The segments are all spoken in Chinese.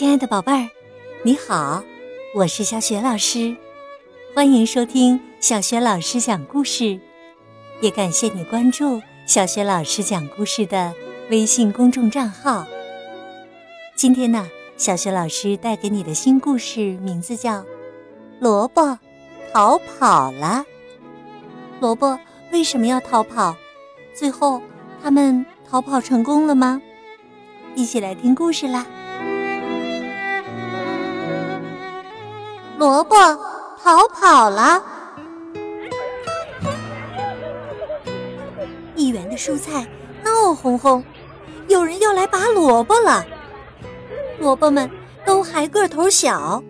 亲爱的宝贝儿，你好，我是小雪老师，欢迎收听小雪老师讲故事，也感谢你关注小雪老师讲故事的微信公众账号。今天呢，小雪老师带给你的新故事名字叫《萝卜逃跑了》。萝卜为什么要逃跑？最后他们逃跑成功了吗？一起来听故事啦！萝卜逃跑了。一园的蔬菜闹哄哄，有人要来拔萝卜了。萝卜们都还个头小，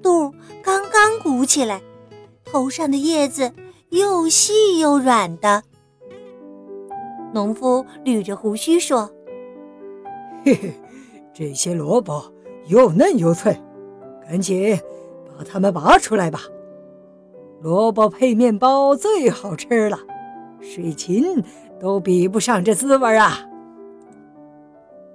肚刚刚鼓起来，头上的叶子又细又软的。农夫捋着胡须说：“嘿嘿，这些萝卜又嫩又脆，赶紧。”把它们拔出来吧，萝卜配面包最好吃了，水芹都比不上这滋味啊！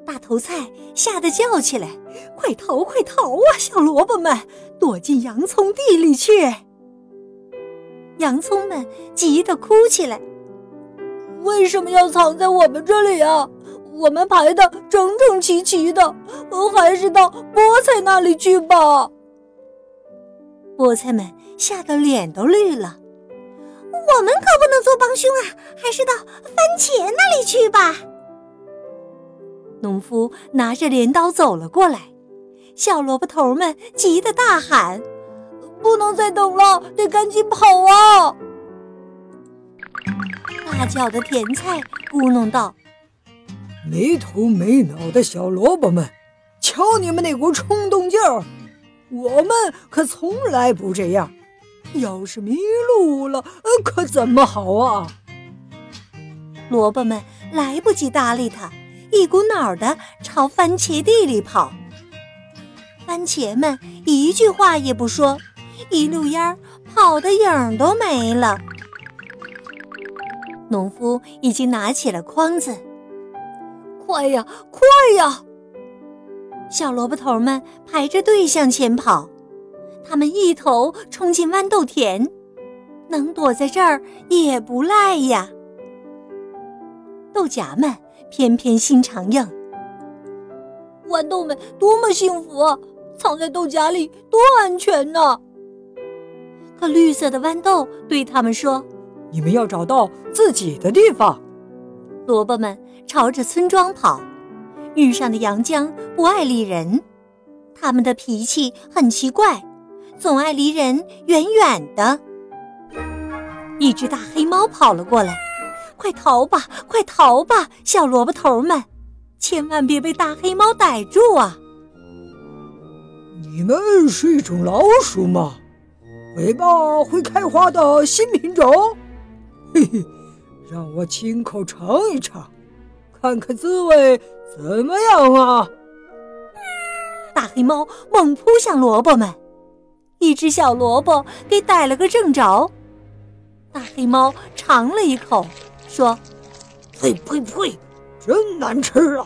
大头菜吓得叫起来：“快逃，快逃啊！小萝卜们，躲进洋葱地里去！”洋葱们急得哭起来：“为什么要藏在我们这里啊？我们排的整整齐齐的，还是到菠菜那里去吧。”菠菜们吓得脸都绿了，我们可不能做帮凶啊！还是到番茄那里去吧。农夫拿着镰刀走了过来，小萝卜头们急得大喊：“不能再等了，得赶紧跑啊！”大脚的甜菜咕哝道：“没头没脑的小萝卜们，瞧你们那股冲动劲儿！”我们可从来不这样，要是迷路了，可怎么好啊？萝卜们来不及搭理他，一股脑儿的朝番茄地里跑。番茄们一句话也不说，一溜烟儿跑的影儿都没了。农夫已经拿起了筐子，快呀，快呀！小萝卜头们排着队向前跑，他们一头冲进豌豆田，能躲在这儿也不赖呀。豆荚们偏偏心肠硬，豌豆们多么幸福啊！藏在豆荚里多安全呢。可绿色的豌豆对他们说：“你们要找到自己的地方。”萝卜们朝着村庄跑。遇上的杨浆不爱理人，他们的脾气很奇怪，总爱离人远远的。一只大黑猫跑了过来，快逃吧，快逃吧，小萝卜头们，千万别被大黑猫逮住啊！你们是一种老鼠吗？尾巴会开花的新品种？嘿嘿，让我亲口尝一尝，看看滋味。怎么样啊！大黑猫猛扑向萝卜们，一只小萝卜给逮了个正着。大黑猫尝了一口，说：“呸呸呸，真难吃啊！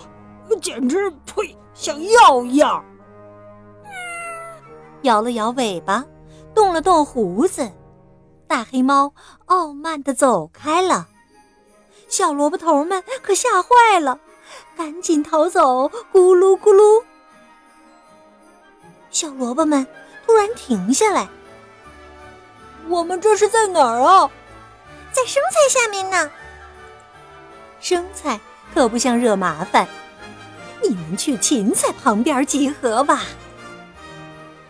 简直呸，像药一样。”摇了摇尾巴，动了动胡子，大黑猫傲慢的走开了。小萝卜头们可吓坏了。赶紧逃走！咕噜咕噜，小萝卜们突然停下来。我们这是在哪儿啊？在生菜下面呢。生菜可不想惹麻烦，你们去芹菜旁边集合吧。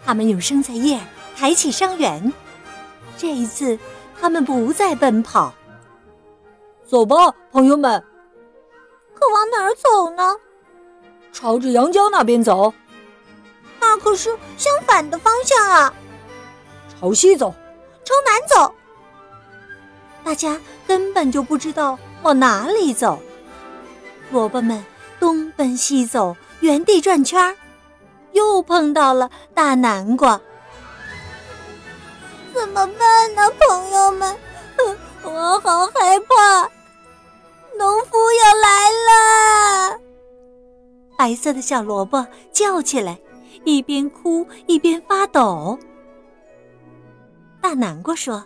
他们用生菜叶抬起伤员。这一次，他们不再奔跑。走吧，朋友们。可往哪儿走呢？朝着阳江那边走。那可是相反的方向啊！朝西走，朝南走。大家根本就不知道往哪里走。萝卜们东奔西走，原地转圈儿，又碰到了大南瓜。怎么办呢，朋友们？我好害怕。农夫要来了！白色的小萝卜叫起来，一边哭一边发抖。大南瓜说：“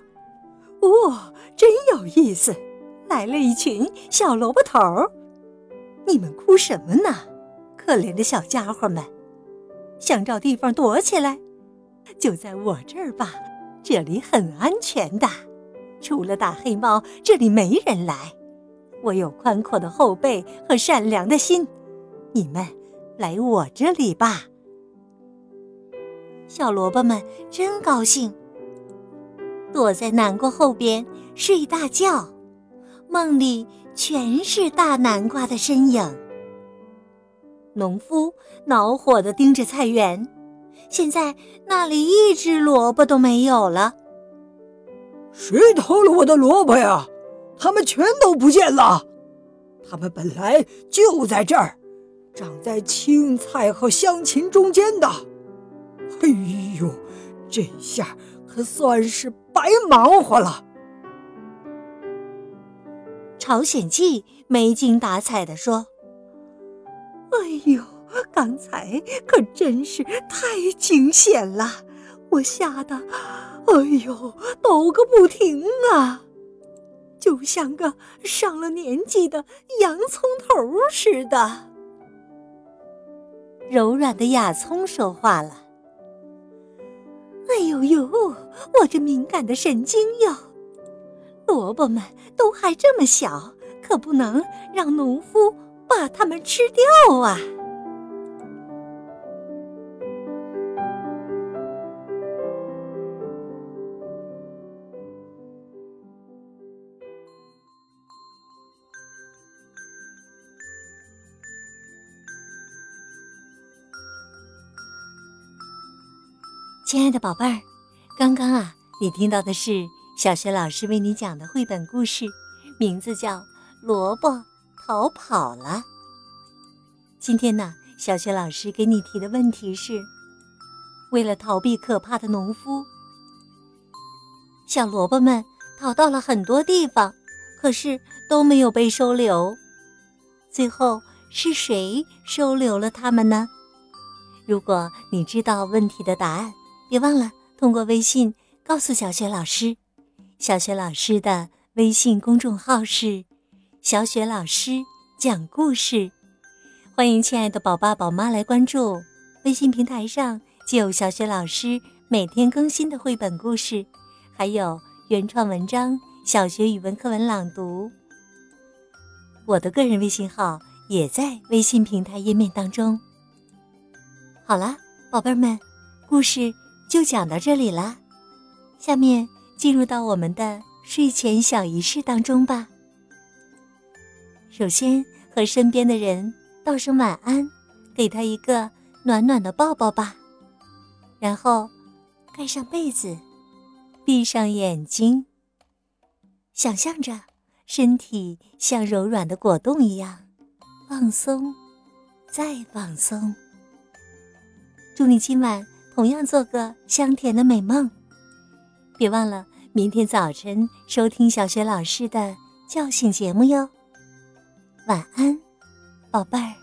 哇，真有意思！来了一群小萝卜头儿，你们哭什么呢？可怜的小家伙们，想找地方躲起来，就在我这儿吧，这里很安全的。除了大黑猫，这里没人来。我有宽阔的后背和善良的心，你们来我这里吧。”小萝卜们真高兴，躲在南瓜后边睡大觉，梦里全是大南瓜的身影。农夫恼火的盯着菜园，现在那里一只萝卜都没有了。谁偷了我的萝卜呀？它们全都不见了。他们本来就在这儿，长在青菜和香芹中间的。哎呦，这下可算是白忙活了。朝鲜记没精打采地说：“哎呦，刚才可真是太惊险了，我吓得，哎呦，抖个不停啊，就像个上了年纪的洋葱头似的。”柔软的亚葱说话了。哎呦呦！我这敏感的神经哟，萝卜们都还这么小，可不能让农夫把它们吃掉啊！亲爱的宝贝儿，刚刚啊，你听到的是小学老师为你讲的绘本故事，名字叫《萝卜逃跑了》。今天呢，小学老师给你提的问题是：为了逃避可怕的农夫，小萝卜们逃到了很多地方，可是都没有被收留。最后是谁收留了他们呢？如果你知道问题的答案，别忘了通过微信告诉小雪老师，小雪老师的微信公众号是“小雪老师讲故事”，欢迎亲爱的宝爸宝妈来关注。微信平台上就有小雪老师每天更新的绘本故事，还有原创文章、小学语文课文朗读。我的个人微信号也在微信平台页面当中。好了，宝贝们，故事。就讲到这里了，下面进入到我们的睡前小仪式当中吧。首先和身边的人道声晚安，给他一个暖暖的抱抱吧。然后盖上被子，闭上眼睛，想象着身体像柔软的果冻一样放松，再放松。祝你今晚。同样做个香甜的美梦，别忘了明天早晨收听小雪老师的叫醒节目哟。晚安，宝贝儿。